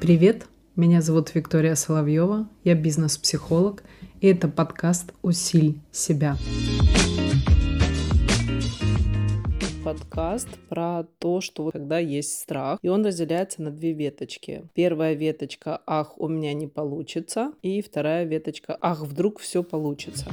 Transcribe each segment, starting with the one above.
Привет, меня зовут Виктория Соловьева, я бизнес-психолог, и это подкаст «Усиль себя». Подкаст про то, что когда есть страх, и он разделяется на две веточки. Первая веточка «Ах, у меня не получится», и вторая веточка «Ах, вдруг все получится».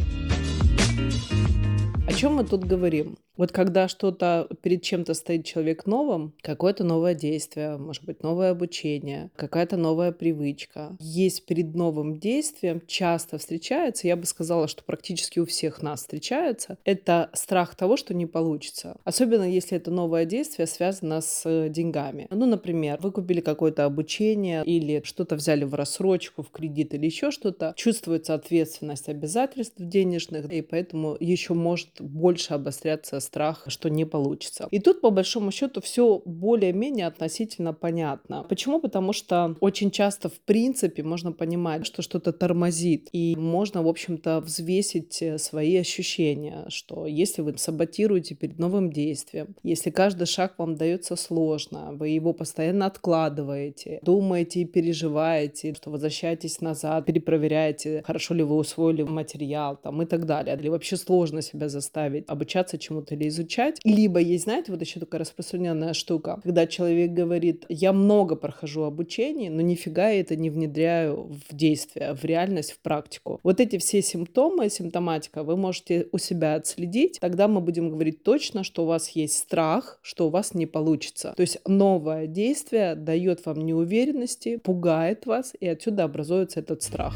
О чем мы тут говорим? Вот когда что-то перед чем-то стоит человек новым, какое-то новое действие, может быть, новое обучение, какая-то новая привычка, есть перед новым действием, часто встречается, я бы сказала, что практически у всех нас встречается, это страх того, что не получится. Особенно если это новое действие связано с деньгами. Ну, например, вы купили какое-то обучение или что-то взяли в рассрочку, в кредит или еще что-то, чувствуется ответственность обязательств денежных, и поэтому еще может больше обостряться страх, что не получится. И тут, по большому счету, все более-менее относительно понятно. Почему? Потому что очень часто, в принципе, можно понимать, что что-то тормозит, и можно, в общем-то, взвесить э, свои ощущения, что если вы саботируете перед новым действием, если каждый шаг вам дается сложно, вы его постоянно откладываете, думаете и переживаете, что возвращаетесь назад, перепроверяете, хорошо ли вы усвоили материал там, и так далее, или вообще сложно себя заставить обучаться чему-то или изучать. Либо есть, знаете, вот еще такая распространенная штука, когда человек говорит, я много прохожу обучение, но нифига я это не внедряю в действие, в реальность, в практику. Вот эти все симптомы, симптоматика вы можете у себя отследить, тогда мы будем говорить точно, что у вас есть страх, что у вас не получится. То есть новое действие дает вам неуверенности, пугает вас, и отсюда образуется этот страх.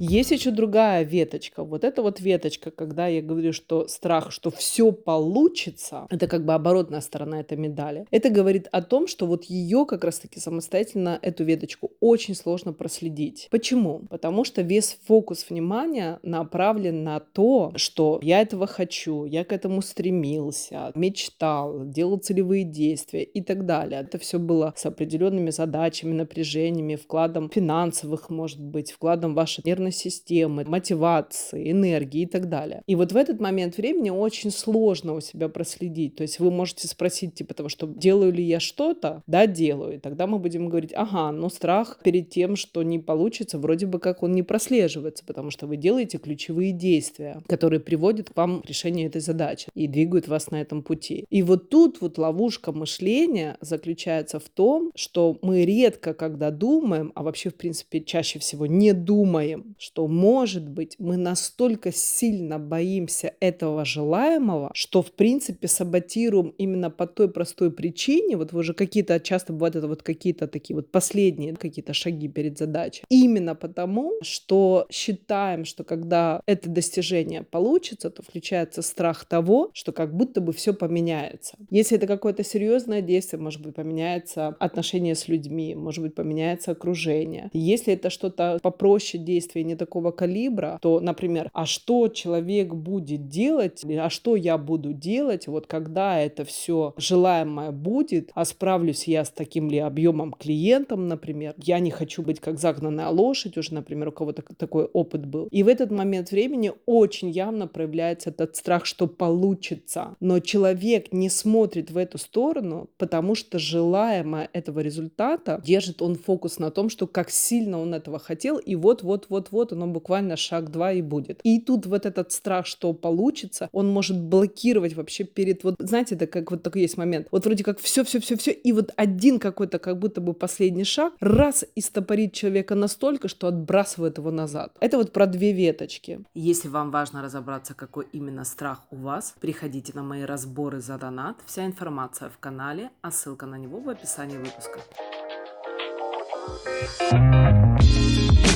Есть еще другая веточка. Вот эта вот веточка, когда я говорю, что страх, что все получится, это как бы оборотная сторона этой медали. Это говорит о том, что вот ее как раз-таки самостоятельно, эту веточку, очень сложно проследить. Почему? Потому что весь фокус внимания направлен на то, что я этого хочу, я к этому стремился, мечтал, делал целевые действия и так далее. Это все было с определенными задачами, напряжениями, вкладом финансовых, может быть, вкладом вашей нервной нервной системы, мотивации, энергии и так далее. И вот в этот момент времени очень сложно у себя проследить. То есть вы можете спросить, типа того, что делаю ли я что-то? Да, делаю. И тогда мы будем говорить, ага, ну страх перед тем, что не получится, вроде бы как он не прослеживается, потому что вы делаете ключевые действия, которые приводят к вам к решению этой задачи и двигают вас на этом пути. И вот тут вот ловушка мышления заключается в том, что мы редко, когда думаем, а вообще, в принципе, чаще всего не думаем, что, может быть, мы настолько сильно боимся этого желаемого, что, в принципе, саботируем именно по той простой причине, вот вы уже какие-то, часто бывают это вот какие-то такие вот последние какие-то шаги перед задачей, именно потому, что считаем, что когда это достижение получится, то включается страх того, что как будто бы все поменяется. Если это какое-то серьезное действие, может быть, поменяется отношение с людьми, может быть, поменяется окружение. Если это что-то попроще действие, не такого калибра, то, например, а что человек будет делать, а что я буду делать, вот когда это все желаемое будет, а справлюсь я с таким ли объемом клиентом, например, я не хочу быть как загнанная лошадь, уже, например, у кого-то такой опыт был. И в этот момент времени очень явно проявляется этот страх, что получится. Но человек не смотрит в эту сторону, потому что желаемое этого результата держит он фокус на том, что как сильно он этого хотел, и вот-вот-вот-вот вот оно буквально шаг два и будет. И тут вот этот страх, что получится, он может блокировать вообще перед, вот знаете, это как вот такой есть момент, вот вроде как все-все-все-все, и вот один какой-то как будто бы последний шаг, раз и стопорит человека настолько, что отбрасывает его назад. Это вот про две веточки. Если вам важно разобраться, какой именно страх у вас, приходите на мои разборы за донат. Вся информация в канале, а ссылка на него в описании выпуска. thank you